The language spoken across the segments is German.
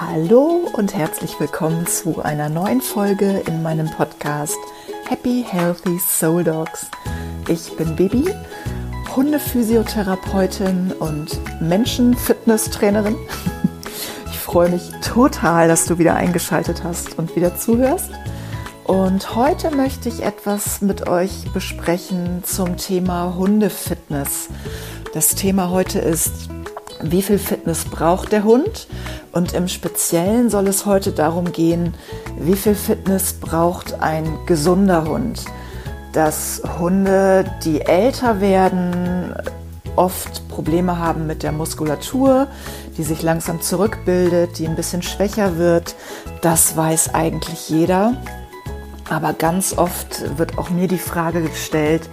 Hallo und herzlich willkommen zu einer neuen Folge in meinem Podcast Happy Healthy Soul Dogs. Ich bin Bibi, Hundephysiotherapeutin und Menschenfitnesstrainerin. Ich freue mich total, dass du wieder eingeschaltet hast und wieder zuhörst. Und heute möchte ich etwas mit euch besprechen zum Thema Hundefitness. Das Thema heute ist wie viel Fitness braucht der Hund? Und im Speziellen soll es heute darum gehen, wie viel Fitness braucht ein gesunder Hund? Dass Hunde, die älter werden, oft Probleme haben mit der Muskulatur, die sich langsam zurückbildet, die ein bisschen schwächer wird. Das weiß eigentlich jeder. Aber ganz oft wird auch mir die Frage gestellt,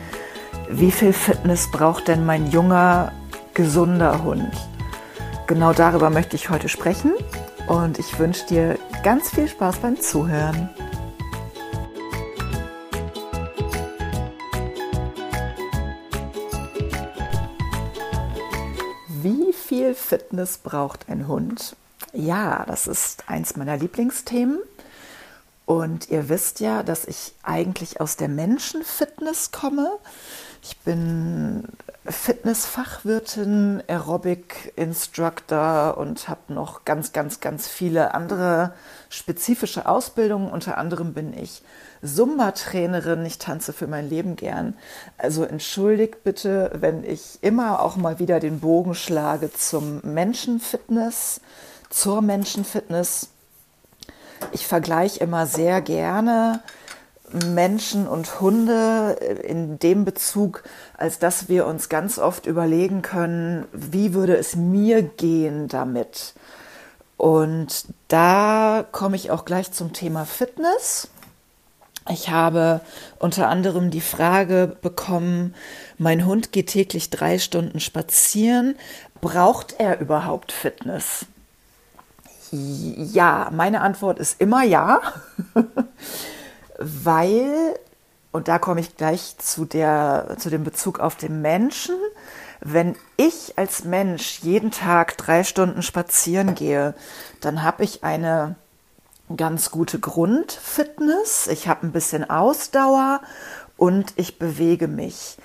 wie viel Fitness braucht denn mein junger, gesunder Hund? Genau darüber möchte ich heute sprechen und ich wünsche dir ganz viel Spaß beim Zuhören. Wie viel Fitness braucht ein Hund? Ja, das ist eins meiner Lieblingsthemen. Und ihr wisst ja, dass ich eigentlich aus der Menschenfitness komme. Ich bin Fitnessfachwirtin, Aerobic-Instructor und habe noch ganz, ganz, ganz viele andere spezifische Ausbildungen. Unter anderem bin ich Zumba-Trainerin. Ich tanze für mein Leben gern. Also entschuldigt bitte, wenn ich immer auch mal wieder den Bogen schlage zum Menschenfitness, zur Menschenfitness. Ich vergleiche immer sehr gerne Menschen und Hunde in dem Bezug, als dass wir uns ganz oft überlegen können, wie würde es mir gehen damit? Und da komme ich auch gleich zum Thema Fitness. Ich habe unter anderem die Frage bekommen, mein Hund geht täglich drei Stunden spazieren. Braucht er überhaupt Fitness? Ja, meine Antwort ist immer ja. weil, und da komme ich gleich zu, der, zu dem Bezug auf den Menschen, wenn ich als Mensch jeden Tag drei Stunden spazieren gehe, dann habe ich eine ganz gute Grundfitness, ich habe ein bisschen Ausdauer und ich bewege mich.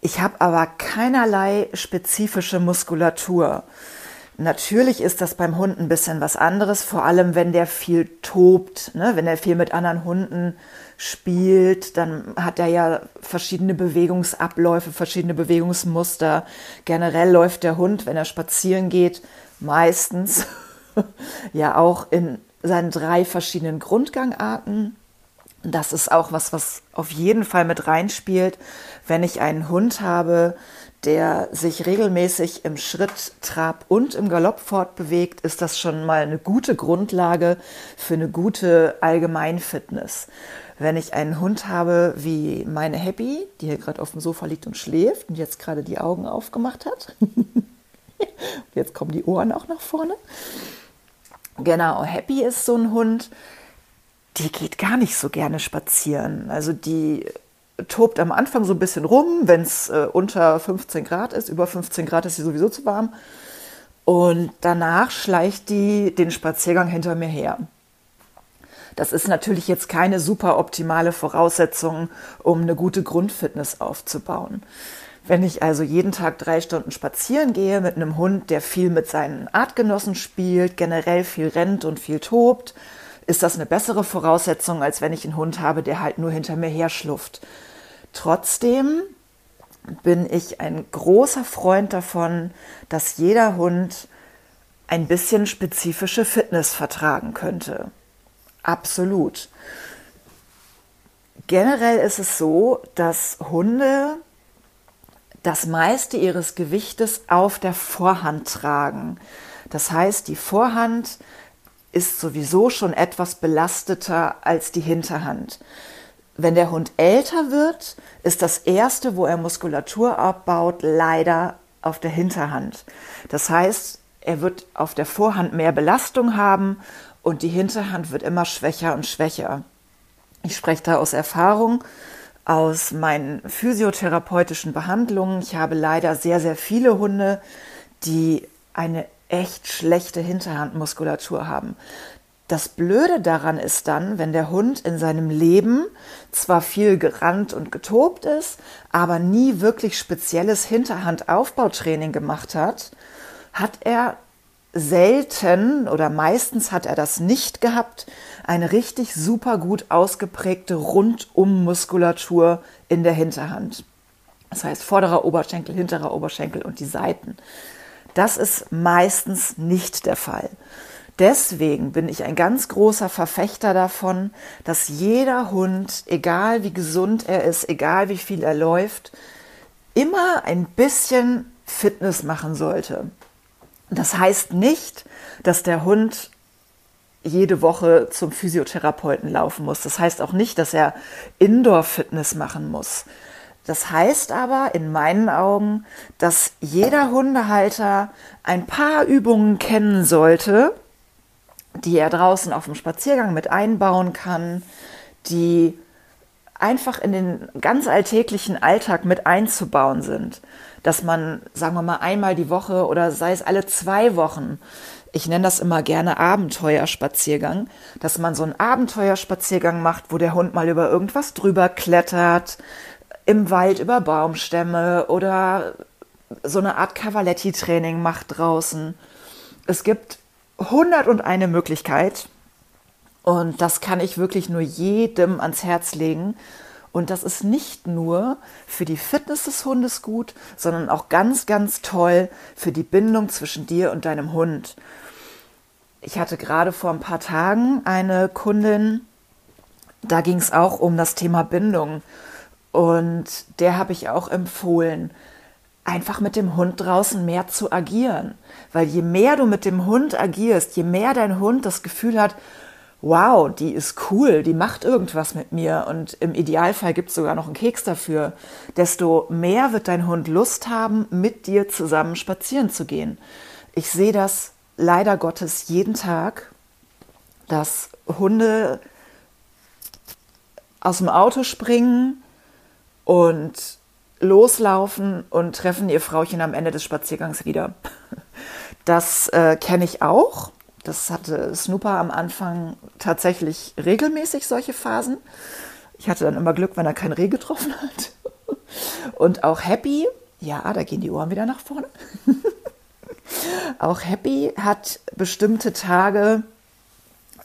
Ich habe aber keinerlei spezifische Muskulatur. Natürlich ist das beim Hund ein bisschen was anderes, vor allem wenn der viel tobt, ne? wenn er viel mit anderen Hunden spielt, dann hat er ja verschiedene Bewegungsabläufe, verschiedene Bewegungsmuster. Generell läuft der Hund, wenn er spazieren geht, meistens ja auch in seinen drei verschiedenen Grundgangarten. Das ist auch was, was auf jeden Fall mit reinspielt, wenn ich einen Hund habe, der sich regelmäßig im Schritt, Trab und im Galopp fortbewegt, ist das schon mal eine gute Grundlage für eine gute Allgemeinfitness. Wenn ich einen Hund habe wie meine Happy, die hier gerade auf dem Sofa liegt und schläft und jetzt gerade die Augen aufgemacht hat, jetzt kommen die Ohren auch nach vorne. Genau, Happy ist so ein Hund, die geht gar nicht so gerne spazieren. Also die tobt am Anfang so ein bisschen rum, wenn es äh, unter 15 Grad ist. Über 15 Grad ist sie sowieso zu warm. Und danach schleicht die den Spaziergang hinter mir her. Das ist natürlich jetzt keine super optimale Voraussetzung, um eine gute Grundfitness aufzubauen. Wenn ich also jeden Tag drei Stunden spazieren gehe mit einem Hund, der viel mit seinen Artgenossen spielt, generell viel rennt und viel tobt, ist das eine bessere Voraussetzung, als wenn ich einen Hund habe, der halt nur hinter mir her schlufft. Trotzdem bin ich ein großer Freund davon, dass jeder Hund ein bisschen spezifische Fitness vertragen könnte. Absolut. Generell ist es so, dass Hunde das meiste ihres Gewichtes auf der Vorhand tragen. Das heißt, die Vorhand ist sowieso schon etwas belasteter als die Hinterhand. Wenn der Hund älter wird, ist das erste, wo er Muskulatur abbaut, leider auf der Hinterhand. Das heißt, er wird auf der Vorhand mehr Belastung haben und die Hinterhand wird immer schwächer und schwächer. Ich spreche da aus Erfahrung, aus meinen physiotherapeutischen Behandlungen. Ich habe leider sehr, sehr viele Hunde, die eine echt schlechte Hinterhandmuskulatur haben. Das Blöde daran ist dann, wenn der Hund in seinem Leben zwar viel gerannt und getobt ist, aber nie wirklich spezielles Hinterhandaufbautraining gemacht hat, hat er selten oder meistens hat er das nicht gehabt, eine richtig super gut ausgeprägte Rundummuskulatur in der Hinterhand. Das heißt vorderer Oberschenkel, hinterer Oberschenkel und die Seiten. Das ist meistens nicht der Fall. Deswegen bin ich ein ganz großer Verfechter davon, dass jeder Hund, egal wie gesund er ist, egal wie viel er läuft, immer ein bisschen Fitness machen sollte. Das heißt nicht, dass der Hund jede Woche zum Physiotherapeuten laufen muss. Das heißt auch nicht, dass er Indoor-Fitness machen muss. Das heißt aber in meinen Augen, dass jeder Hundehalter ein paar Übungen kennen sollte, die er draußen auf dem Spaziergang mit einbauen kann, die einfach in den ganz alltäglichen Alltag mit einzubauen sind. Dass man, sagen wir mal, einmal die Woche oder sei es alle zwei Wochen, ich nenne das immer gerne Abenteuerspaziergang, dass man so einen Abenteuerspaziergang macht, wo der Hund mal über irgendwas drüber klettert, im Wald über Baumstämme oder so eine Art Cavaletti-Training macht draußen. Es gibt hundert und eine Möglichkeit. Und das kann ich wirklich nur jedem ans Herz legen. Und das ist nicht nur für die Fitness des Hundes gut, sondern auch ganz, ganz toll für die Bindung zwischen dir und deinem Hund. Ich hatte gerade vor ein paar Tagen eine Kundin, da ging es auch um das Thema Bindung. Und der habe ich auch empfohlen, einfach mit dem Hund draußen mehr zu agieren. Weil je mehr du mit dem Hund agierst, je mehr dein Hund das Gefühl hat, wow, die ist cool, die macht irgendwas mit mir und im Idealfall gibt es sogar noch einen Keks dafür, desto mehr wird dein Hund Lust haben, mit dir zusammen spazieren zu gehen. Ich sehe das leider Gottes jeden Tag, dass Hunde aus dem Auto springen und loslaufen und treffen ihr Frauchen am Ende des Spaziergangs wieder. Das äh, kenne ich auch. Das hatte Snooper am Anfang tatsächlich regelmäßig solche Phasen. Ich hatte dann immer Glück, wenn er kein Reh getroffen hat. Und auch Happy, ja, da gehen die Ohren wieder nach vorne. auch Happy hat bestimmte Tage,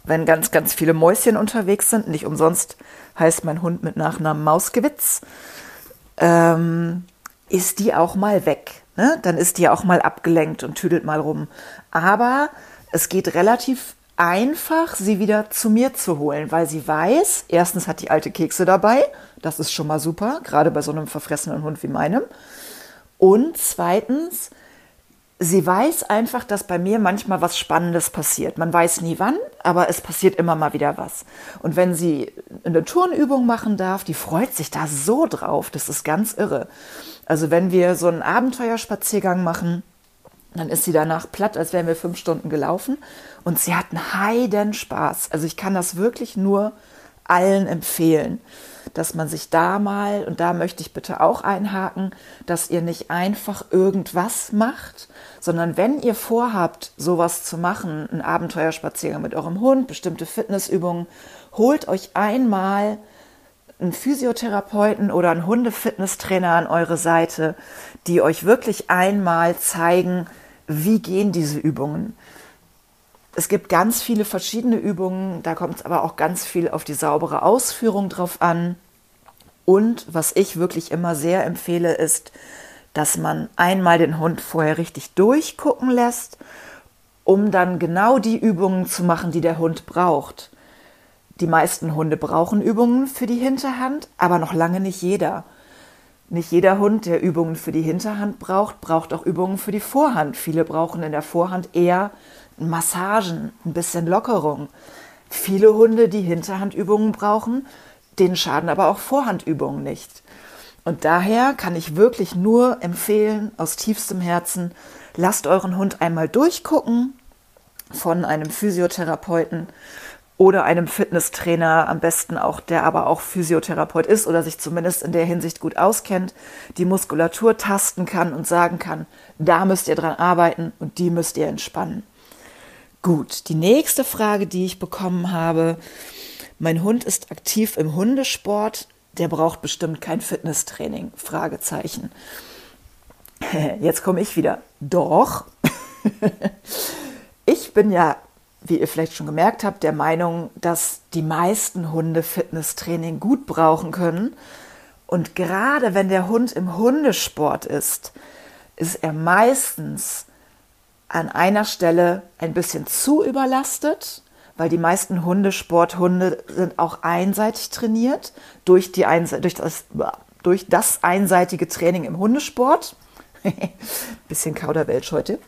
wenn ganz, ganz viele Mäuschen unterwegs sind. Nicht umsonst heißt mein Hund mit Nachnamen Mausgewitz ähm, ist die auch mal weg. Ne? Dann ist die auch mal abgelenkt und tüdelt mal rum. Aber es geht relativ einfach, sie wieder zu mir zu holen, weil sie weiß, erstens hat die alte Kekse dabei, das ist schon mal super, gerade bei so einem verfressenen Hund wie meinem. Und zweitens, sie weiß einfach, dass bei mir manchmal was Spannendes passiert. Man weiß nie wann, aber es passiert immer mal wieder was. Und wenn sie eine Turnübung machen darf, die freut sich da so drauf, das ist ganz irre. Also wenn wir so einen Abenteuerspaziergang machen, dann ist sie danach platt, als wären wir fünf Stunden gelaufen. Und sie hat einen heiden Spaß. Also ich kann das wirklich nur allen empfehlen dass man sich da mal, und da möchte ich bitte auch einhaken, dass ihr nicht einfach irgendwas macht, sondern wenn ihr vorhabt, sowas zu machen, einen Abenteuerspaziergang mit eurem Hund, bestimmte Fitnessübungen, holt euch einmal einen Physiotherapeuten oder einen Hundefitnesstrainer an eure Seite, die euch wirklich einmal zeigen, wie gehen diese Übungen. Es gibt ganz viele verschiedene Übungen, da kommt es aber auch ganz viel auf die saubere Ausführung drauf an. Und was ich wirklich immer sehr empfehle, ist, dass man einmal den Hund vorher richtig durchgucken lässt, um dann genau die Übungen zu machen, die der Hund braucht. Die meisten Hunde brauchen Übungen für die Hinterhand, aber noch lange nicht jeder. Nicht jeder Hund, der Übungen für die Hinterhand braucht, braucht auch Übungen für die Vorhand. Viele brauchen in der Vorhand eher Massagen, ein bisschen Lockerung. Viele Hunde, die Hinterhandübungen brauchen, denen schaden aber auch Vorhandübungen nicht. Und daher kann ich wirklich nur empfehlen, aus tiefstem Herzen, lasst euren Hund einmal durchgucken von einem Physiotherapeuten oder einem Fitnesstrainer, am besten auch, der aber auch Physiotherapeut ist oder sich zumindest in der Hinsicht gut auskennt, die Muskulatur tasten kann und sagen kann, da müsst ihr dran arbeiten und die müsst ihr entspannen. Gut, die nächste Frage, die ich bekommen habe, mein Hund ist aktiv im Hundesport, der braucht bestimmt kein Fitnesstraining? Fragezeichen. Jetzt komme ich wieder. Doch. ich bin ja, wie ihr vielleicht schon gemerkt habt, der Meinung, dass die meisten Hunde Fitnesstraining gut brauchen können. Und gerade wenn der Hund im Hundesport ist, ist er meistens an einer Stelle ein bisschen zu überlastet, weil die meisten Hundesporthunde sind auch einseitig trainiert durch, die Einse durch, das, durch das einseitige Training im Hundesport. bisschen Kauderwelsch heute.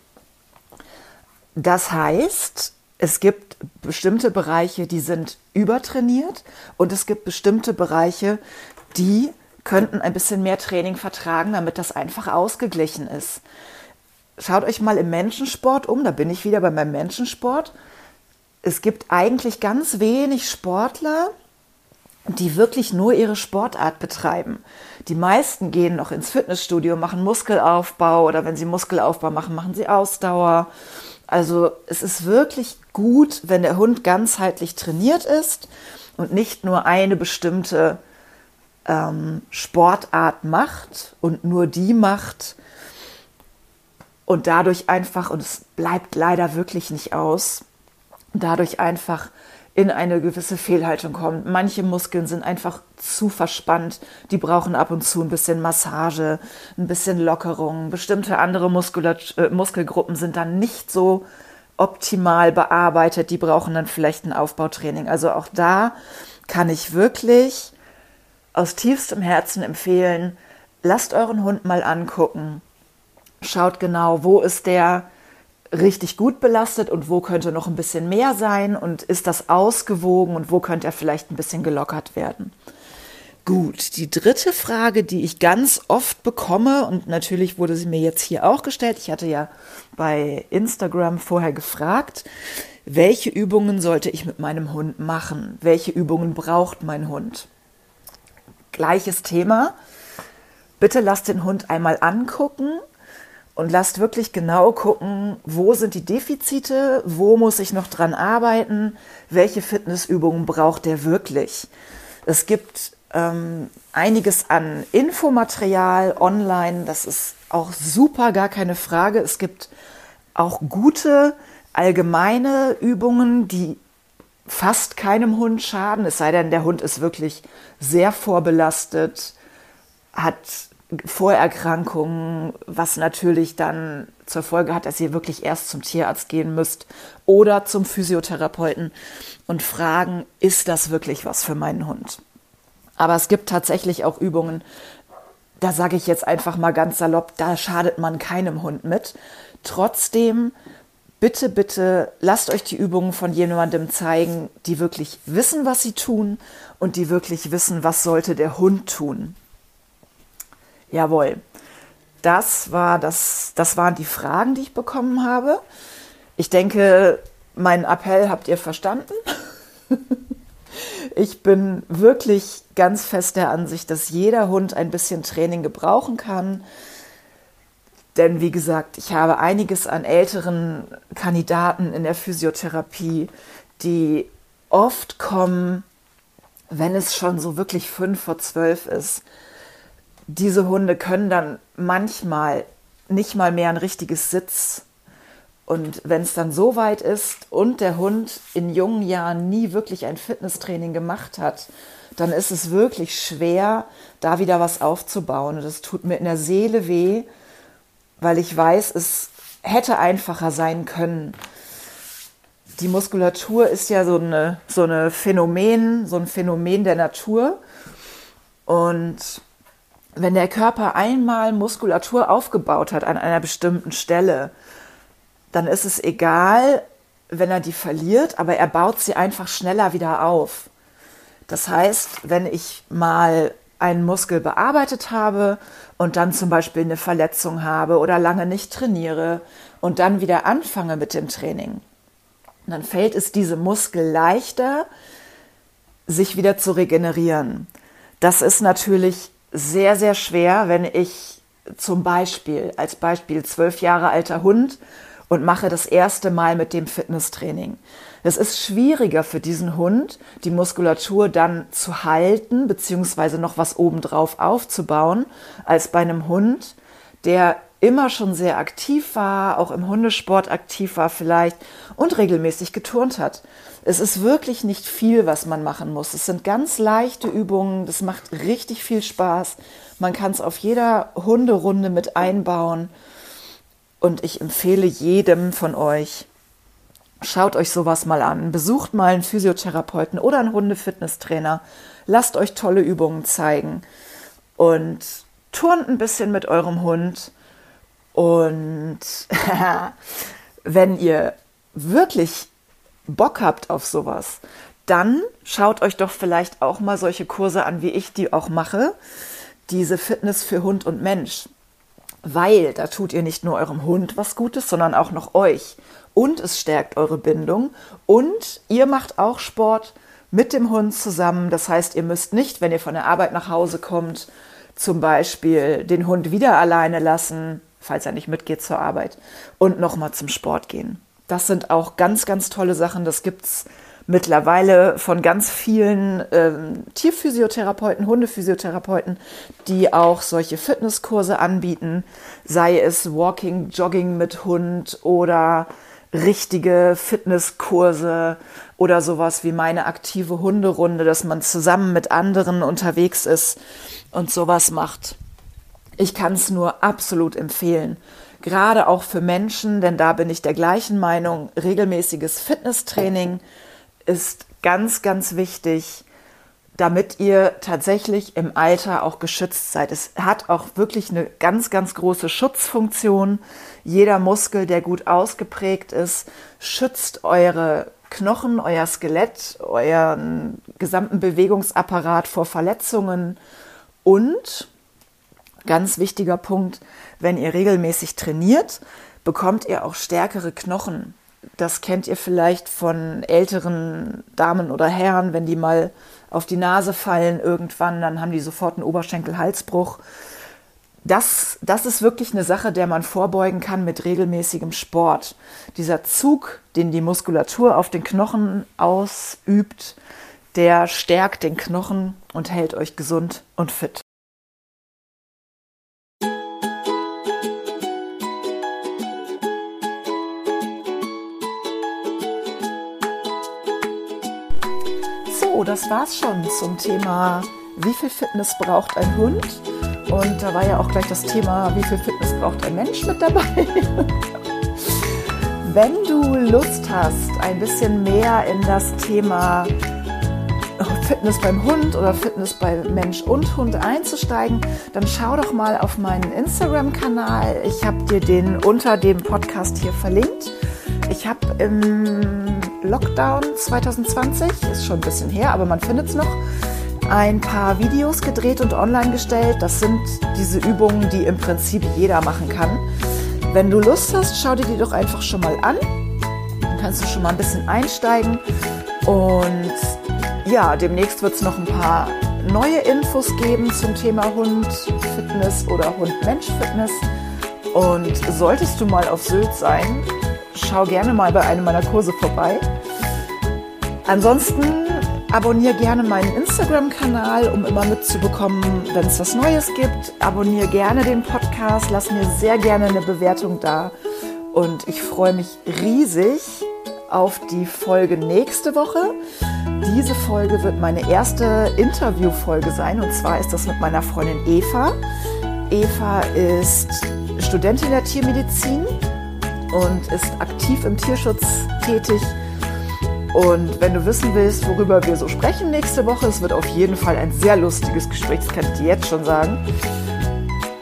Das heißt, es gibt bestimmte Bereiche, die sind übertrainiert und es gibt bestimmte Bereiche, die könnten ein bisschen mehr Training vertragen, damit das einfach ausgeglichen ist schaut euch mal im Menschensport um, da bin ich wieder bei meinem Menschensport. Es gibt eigentlich ganz wenig Sportler, die wirklich nur ihre Sportart betreiben. Die meisten gehen noch ins Fitnessstudio, machen Muskelaufbau oder wenn sie Muskelaufbau machen, machen sie Ausdauer. Also es ist wirklich gut, wenn der Hund ganzheitlich trainiert ist und nicht nur eine bestimmte ähm, Sportart macht und nur die macht, und dadurch einfach, und es bleibt leider wirklich nicht aus, dadurch einfach in eine gewisse Fehlhaltung kommt. Manche Muskeln sind einfach zu verspannt, die brauchen ab und zu ein bisschen Massage, ein bisschen Lockerung. Bestimmte andere Muskulat äh, Muskelgruppen sind dann nicht so optimal bearbeitet, die brauchen dann vielleicht ein Aufbautraining. Also auch da kann ich wirklich aus tiefstem Herzen empfehlen, lasst euren Hund mal angucken, schaut genau, wo ist der richtig gut belastet und wo könnte noch ein bisschen mehr sein und ist das ausgewogen und wo könnte er vielleicht ein bisschen gelockert werden. Gut, die dritte Frage, die ich ganz oft bekomme und natürlich wurde sie mir jetzt hier auch gestellt. Ich hatte ja bei Instagram vorher gefragt, welche Übungen sollte ich mit meinem Hund machen? Welche Übungen braucht mein Hund? Gleiches Thema. Bitte lasst den Hund einmal angucken und lasst wirklich genau gucken, wo sind die Defizite, wo muss ich noch dran arbeiten, welche Fitnessübungen braucht der wirklich. Es gibt ähm, einiges an Infomaterial online, das ist auch super, gar keine Frage. Es gibt auch gute allgemeine Übungen, die fast keinem Hund schaden, es sei denn, der Hund ist wirklich sehr vorbelastet, hat Vorerkrankungen, was natürlich dann zur Folge hat, dass ihr wirklich erst zum Tierarzt gehen müsst oder zum Physiotherapeuten und fragen, ist das wirklich was für meinen Hund? Aber es gibt tatsächlich auch Übungen, da sage ich jetzt einfach mal ganz salopp, da schadet man keinem Hund mit. Trotzdem, bitte, bitte, lasst euch die Übungen von jemandem zeigen, die wirklich wissen, was sie tun und die wirklich wissen, was sollte der Hund tun. Jawohl. Das war das, das waren die Fragen, die ich bekommen habe. Ich denke, meinen Appell habt ihr verstanden. ich bin wirklich ganz fest der Ansicht, dass jeder Hund ein bisschen Training gebrauchen kann. Denn wie gesagt, ich habe einiges an älteren Kandidaten in der Physiotherapie, die oft kommen, wenn es schon so wirklich fünf vor zwölf ist diese Hunde können dann manchmal nicht mal mehr ein richtiges Sitz. Und wenn es dann so weit ist und der Hund in jungen Jahren nie wirklich ein Fitnesstraining gemacht hat, dann ist es wirklich schwer, da wieder was aufzubauen. Und das tut mir in der Seele weh, weil ich weiß, es hätte einfacher sein können. Die Muskulatur ist ja so eine, so eine Phänomen, so ein Phänomen der Natur. Und wenn der Körper einmal Muskulatur aufgebaut hat an einer bestimmten Stelle, dann ist es egal, wenn er die verliert, aber er baut sie einfach schneller wieder auf. Das heißt, wenn ich mal einen Muskel bearbeitet habe und dann zum Beispiel eine Verletzung habe oder lange nicht trainiere und dann wieder anfange mit dem Training, dann fällt es diesem Muskel leichter, sich wieder zu regenerieren. Das ist natürlich sehr, sehr schwer, wenn ich zum Beispiel, als Beispiel, zwölf Jahre alter Hund und mache das erste Mal mit dem Fitnesstraining. Es ist schwieriger für diesen Hund, die Muskulatur dann zu halten, beziehungsweise noch was obendrauf aufzubauen, als bei einem Hund, der immer schon sehr aktiv war, auch im Hundesport aktiv war vielleicht und regelmäßig geturnt hat. Es ist wirklich nicht viel, was man machen muss. Es sind ganz leichte Übungen, das macht richtig viel Spaß. Man kann es auf jeder Hunderunde mit einbauen. Und ich empfehle jedem von euch, schaut euch sowas mal an. Besucht mal einen Physiotherapeuten oder einen Hundefitnesstrainer. Lasst euch tolle Übungen zeigen. Und turnt ein bisschen mit eurem Hund und wenn ihr wirklich Bock habt auf sowas, dann schaut euch doch vielleicht auch mal solche Kurse an, wie ich die auch mache. Diese Fitness für Hund und Mensch. Weil da tut ihr nicht nur eurem Hund was Gutes, sondern auch noch euch. Und es stärkt eure Bindung. Und ihr macht auch Sport mit dem Hund zusammen. Das heißt, ihr müsst nicht, wenn ihr von der Arbeit nach Hause kommt, zum Beispiel den Hund wieder alleine lassen, falls er nicht mitgeht zur Arbeit, und nochmal zum Sport gehen. Das sind auch ganz, ganz tolle Sachen. Das gibt es mittlerweile von ganz vielen ähm, Tierphysiotherapeuten, Hundephysiotherapeuten, die auch solche Fitnesskurse anbieten, sei es Walking, Jogging mit Hund oder richtige Fitnesskurse oder sowas wie meine aktive Hunderunde, dass man zusammen mit anderen unterwegs ist und sowas macht. Ich kann es nur absolut empfehlen. Gerade auch für Menschen, denn da bin ich der gleichen Meinung, regelmäßiges Fitnesstraining ist ganz, ganz wichtig, damit ihr tatsächlich im Alter auch geschützt seid. Es hat auch wirklich eine ganz, ganz große Schutzfunktion. Jeder Muskel, der gut ausgeprägt ist, schützt eure Knochen, euer Skelett, euren gesamten Bewegungsapparat vor Verletzungen und Ganz wichtiger Punkt, wenn ihr regelmäßig trainiert, bekommt ihr auch stärkere Knochen. Das kennt ihr vielleicht von älteren Damen oder Herren, wenn die mal auf die Nase fallen irgendwann, dann haben die sofort einen Oberschenkel-Halsbruch. Das, das ist wirklich eine Sache, der man vorbeugen kann mit regelmäßigem Sport. Dieser Zug, den die Muskulatur auf den Knochen ausübt, der stärkt den Knochen und hält euch gesund und fit. Das war's schon zum Thema, wie viel Fitness braucht ein Hund? Und da war ja auch gleich das Thema, wie viel Fitness braucht ein Mensch mit dabei. Wenn du Lust hast, ein bisschen mehr in das Thema Fitness beim Hund oder Fitness bei Mensch und Hund einzusteigen, dann schau doch mal auf meinen Instagram-Kanal. Ich habe dir den unter dem Podcast hier verlinkt. Ich habe im Lockdown 2020, ist schon ein bisschen her, aber man findet es noch, ein paar Videos gedreht und online gestellt. Das sind diese Übungen, die im Prinzip jeder machen kann. Wenn du Lust hast, schau dir die doch einfach schon mal an. Dann kannst du schon mal ein bisschen einsteigen. Und ja, demnächst wird es noch ein paar neue Infos geben zum Thema Hund-Fitness oder Hund-Mensch-Fitness. Und solltest du mal auf Sylt sein, schau gerne mal bei einem meiner Kurse vorbei. Ansonsten abonniere gerne meinen Instagram-Kanal, um immer mitzubekommen, wenn es was Neues gibt. Abonniere gerne den Podcast, lass mir sehr gerne eine Bewertung da. Und ich freue mich riesig auf die Folge nächste Woche. Diese Folge wird meine erste Interviewfolge sein und zwar ist das mit meiner Freundin Eva. Eva ist Studentin der Tiermedizin und ist aktiv im Tierschutz tätig. Und wenn du wissen willst, worüber wir so sprechen nächste Woche, es wird auf jeden Fall ein sehr lustiges Gespräch, das kann ich dir jetzt schon sagen,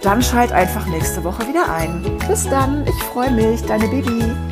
dann schalt einfach nächste Woche wieder ein. Bis dann, ich freue mich, deine Baby.